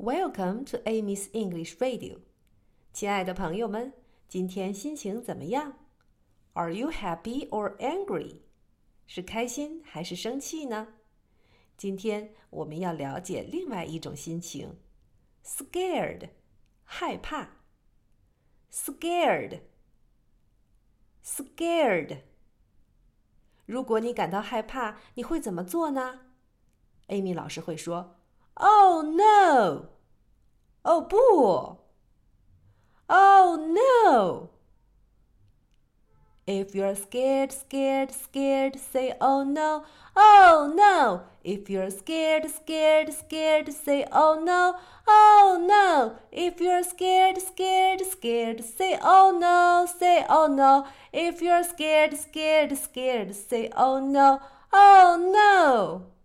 Welcome to Amy's English Radio，亲爱的朋友们，今天心情怎么样？Are you happy or angry？是开心还是生气呢？今天我们要了解另外一种心情，scared，害怕。scared，scared。如果你感到害怕，你会怎么做呢？Amy 老师会说：“Oh no！” 哦不！Oh oh, no! If you're scared, scared, scared, say oh no, oh no. If you're scared, scared, scared, say oh no, oh no. If you're scared, scared, scared, say oh no, say oh no. If you're scared, scared, scared, say oh no, oh no.